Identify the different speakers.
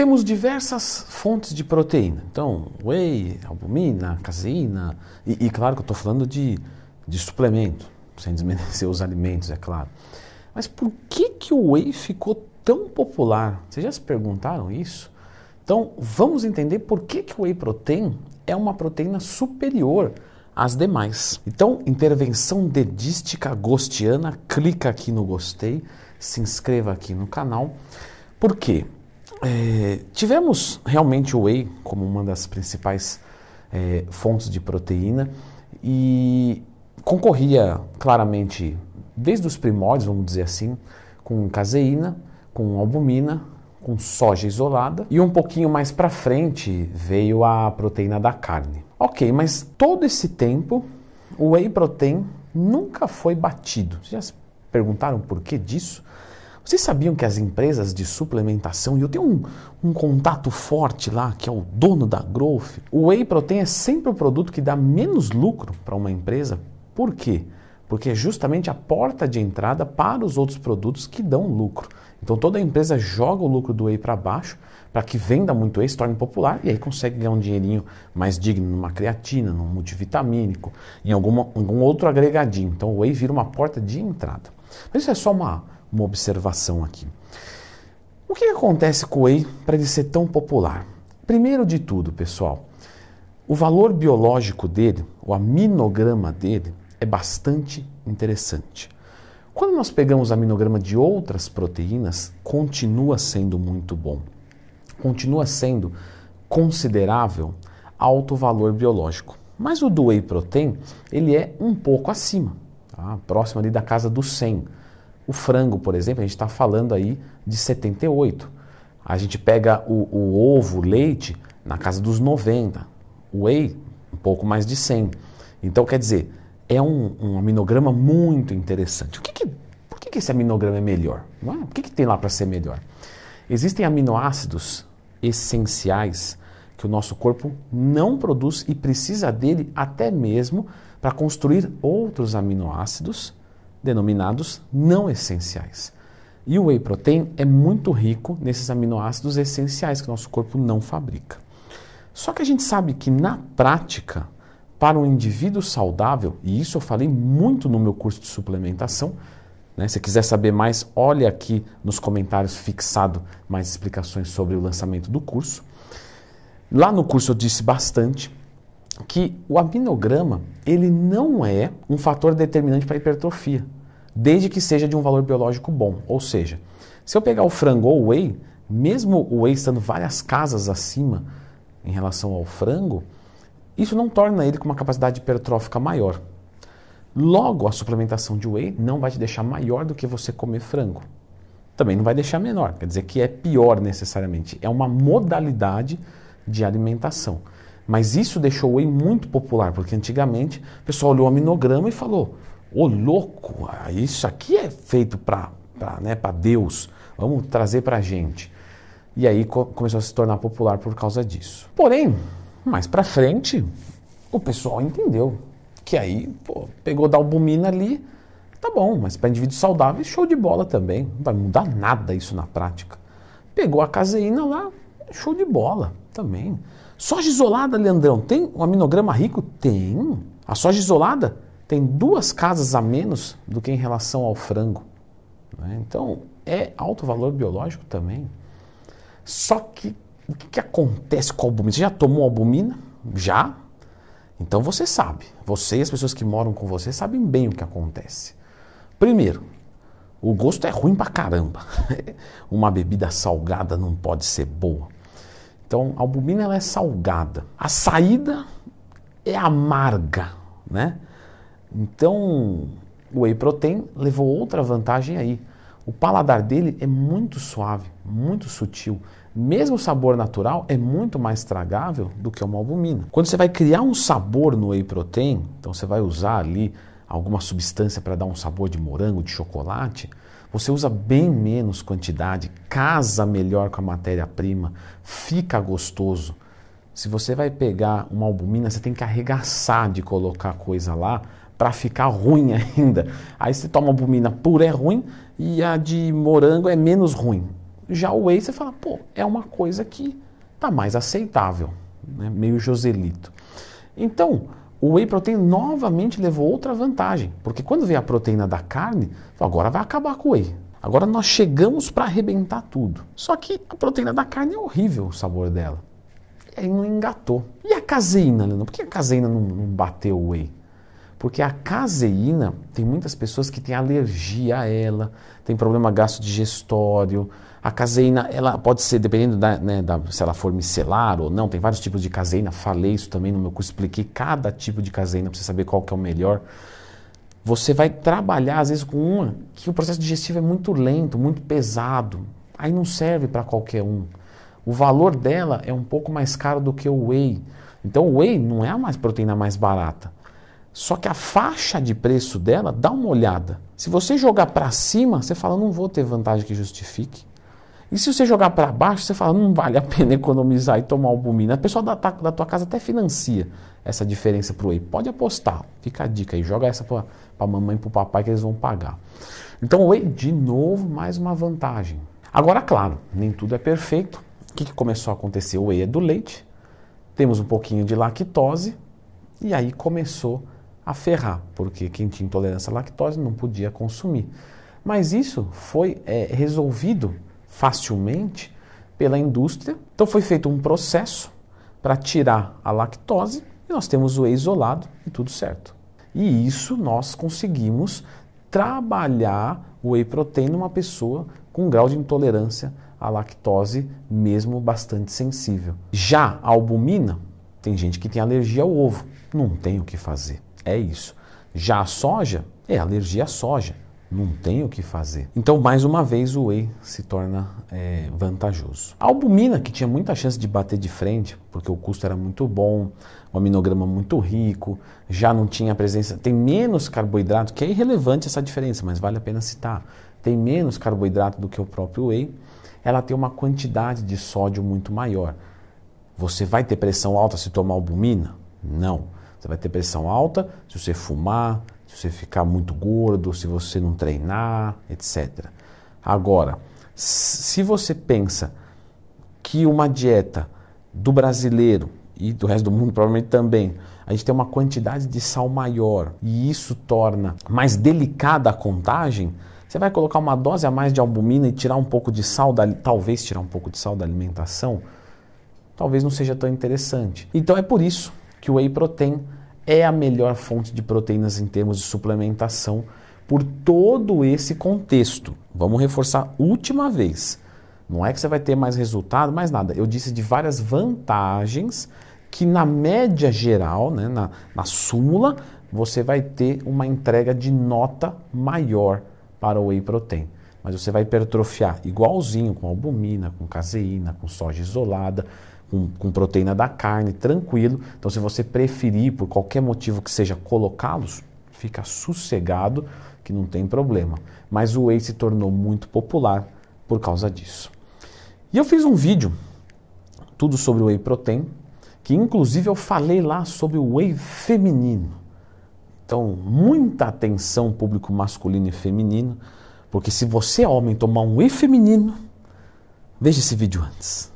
Speaker 1: temos diversas fontes de proteína. Então, whey, albumina, caseína, e, e claro que eu estou falando de, de suplemento, sem desmerecer os alimentos, é claro. Mas por que, que o whey ficou tão popular? Vocês já se perguntaram isso? Então, vamos entender por que, que o whey protein é uma proteína superior às demais. Então, intervenção dedística gostiana, clica aqui no gostei, se inscreva aqui no canal. Por quê? É, tivemos realmente o whey como uma das principais é, fontes de proteína e concorria claramente desde os primórdios, vamos dizer assim, com caseína, com albumina, com soja isolada e um pouquinho mais para frente veio a proteína da carne. Ok, mas todo esse tempo o whey protein nunca foi batido. Vocês já se perguntaram por que disso? Vocês sabiam que as empresas de suplementação, e eu tenho um, um contato forte lá, que é o dono da Growth, o whey protein é sempre o produto que dá menos lucro para uma empresa. Por quê? Porque é justamente a porta de entrada para os outros produtos que dão lucro. Então toda empresa joga o lucro do whey para baixo para que venda muito whey, se torne popular e aí consegue ganhar um dinheirinho mais digno numa creatina, num multivitamínico, em alguma, algum outro agregadinho. Então o whey vira uma porta de entrada. Mas isso é só uma, uma observação aqui. O que acontece com o whey para ele ser tão popular? Primeiro de tudo, pessoal, o valor biológico dele, o aminograma dele, é bastante interessante. Quando nós pegamos aminograma de outras proteínas, continua sendo muito bom. Continua sendo considerável alto valor biológico. Mas o do whey protein, ele é um pouco acima, tá? próximo ali da casa dos 100. O frango, por exemplo, a gente está falando aí de 78. A gente pega o, o ovo, o leite, na casa dos 90. O whey, um pouco mais de 100. Então, quer dizer, é um, um aminograma muito interessante. O que, que por que, que esse aminograma é melhor? É? O que, que tem lá para ser melhor? Existem aminoácidos essenciais que o nosso corpo não produz e precisa dele até mesmo para construir outros aminoácidos denominados não essenciais. E o whey protein é muito rico nesses aminoácidos essenciais que o nosso corpo não fabrica. Só que a gente sabe que na prática, para um indivíduo saudável, e isso eu falei muito no meu curso de suplementação, né? se quiser saber mais, olhe aqui nos comentários fixado mais explicações sobre o lançamento do curso. Lá no curso eu disse bastante que o aminograma ele não é um fator determinante para hipertrofia, desde que seja de um valor biológico bom. Ou seja, se eu pegar o frango ou o whey, mesmo o whey estando várias casas acima em relação ao frango, isso não torna ele com uma capacidade hipertrófica maior. Logo, a suplementação de whey não vai te deixar maior do que você comer frango. Também não vai deixar menor, quer dizer que é pior necessariamente. É uma modalidade de alimentação. Mas isso deixou o whey muito popular, porque antigamente o pessoal olhou o aminograma e falou: Ô louco, isso aqui é feito para né, Deus, vamos trazer para a gente. E aí começou a se tornar popular por causa disso. Porém, mais para frente, o pessoal entendeu que aí pô, pegou da albumina ali, tá bom, mas para indivíduos saudáveis, show de bola também. Não vai mudar nada isso na prática. Pegou a caseína lá, show de bola também. Soja isolada, Leandrão, tem um aminograma rico? Tem. A soja isolada tem duas casas a menos do que em relação ao frango. Né? Então, é alto valor biológico também. Só que o que, que acontece com a albumina? Você já tomou albumina? Já? Então você sabe. Você e as pessoas que moram com você sabem bem o que acontece. Primeiro, o gosto é ruim pra caramba. Uma bebida salgada não pode ser boa. Então, a albumina ela é salgada. A saída é amarga, né? Então, o whey protein levou outra vantagem aí. O paladar dele é muito suave, muito sutil. Mesmo o sabor natural é muito mais tragável do que uma albumina. Quando você vai criar um sabor no whey protein, então você vai usar ali alguma substância para dar um sabor de morango, de chocolate, você usa bem menos quantidade, casa melhor com a matéria-prima, fica gostoso. Se você vai pegar uma albumina, você tem que arregaçar de colocar coisa lá para ficar ruim ainda. Aí você toma albumina pura é ruim e a de morango é menos ruim. Já o whey você fala, pô, é uma coisa que tá mais aceitável, né? meio Joselito. Então, o whey protein novamente levou outra vantagem, porque quando veio a proteína da carne, agora vai acabar com o whey. Agora nós chegamos para arrebentar tudo. Só que a proteína da carne é horrível o sabor dela. E aí não engatou. E a caseína, Leandro? Por que a caseína não, não bateu o whey? Porque a caseína, tem muitas pessoas que têm alergia a ela, tem problema gastro-digestório. A caseína, ela pode ser, dependendo da, né, da, se ela for micelar ou não, tem vários tipos de caseína, falei isso também no meu curso, expliquei cada tipo de caseína para você saber qual que é o melhor. Você vai trabalhar, às vezes, com uma que o processo digestivo é muito lento, muito pesado. Aí não serve para qualquer um. O valor dela é um pouco mais caro do que o whey. Então o whey não é a mais proteína mais barata. Só que a faixa de preço dela, dá uma olhada. Se você jogar para cima, você fala, não vou ter vantagem que justifique. E se você jogar para baixo, você fala, não vale a pena economizar e tomar albumina. A pessoa da, da tua casa até financia essa diferença para o whey. Pode apostar, fica a dica aí, joga essa para a mamãe e para o papai que eles vão pagar. Então o whey, de novo, mais uma vantagem. Agora, claro, nem tudo é perfeito. O que, que começou a acontecer? O whey é do leite, temos um pouquinho de lactose, e aí começou a ferrar, porque quem tinha intolerância à lactose não podia consumir. Mas isso foi é, resolvido facilmente pela indústria. Então foi feito um processo para tirar a lactose e nós temos o whey isolado e tudo certo. E isso nós conseguimos trabalhar o whey protein numa pessoa com grau de intolerância à lactose mesmo bastante sensível. Já a albumina, tem gente que tem alergia ao ovo, não tem o que fazer. É isso. Já a soja é alergia à soja. Não tem o que fazer. Então, mais uma vez, o whey se torna é, vantajoso. A albumina, que tinha muita chance de bater de frente, porque o custo era muito bom, o aminograma muito rico, já não tinha presença, tem menos carboidrato, que é irrelevante essa diferença, mas vale a pena citar. Tem menos carboidrato do que o próprio whey, ela tem uma quantidade de sódio muito maior. Você vai ter pressão alta se tomar albumina? Não. Você vai ter pressão alta se você fumar, se você ficar muito gordo, se você não treinar, etc. Agora, se você pensa que uma dieta do brasileiro e do resto do mundo provavelmente também, a gente tem uma quantidade de sal maior e isso torna mais delicada a contagem, você vai colocar uma dose a mais de albumina e tirar um pouco de sal, da, talvez tirar um pouco de sal da alimentação, talvez não seja tão interessante. Então é por isso que o whey protein é a melhor fonte de proteínas em termos de suplementação por todo esse contexto. Vamos reforçar última vez. Não é que você vai ter mais resultado, mais nada. Eu disse de várias vantagens que na média geral, né, na, na súmula, você vai ter uma entrega de nota maior para o whey protein. Mas você vai hipertrofiar igualzinho com albumina, com caseína, com soja isolada, com, com proteína da carne, tranquilo. Então, se você preferir, por qualquer motivo que seja, colocá-los, fica sossegado que não tem problema. Mas o whey se tornou muito popular por causa disso. E eu fiz um vídeo, tudo sobre o whey protein, que inclusive eu falei lá sobre o whey feminino. Então, muita atenção público masculino e feminino, porque se você é homem tomar um whey feminino, veja esse vídeo antes.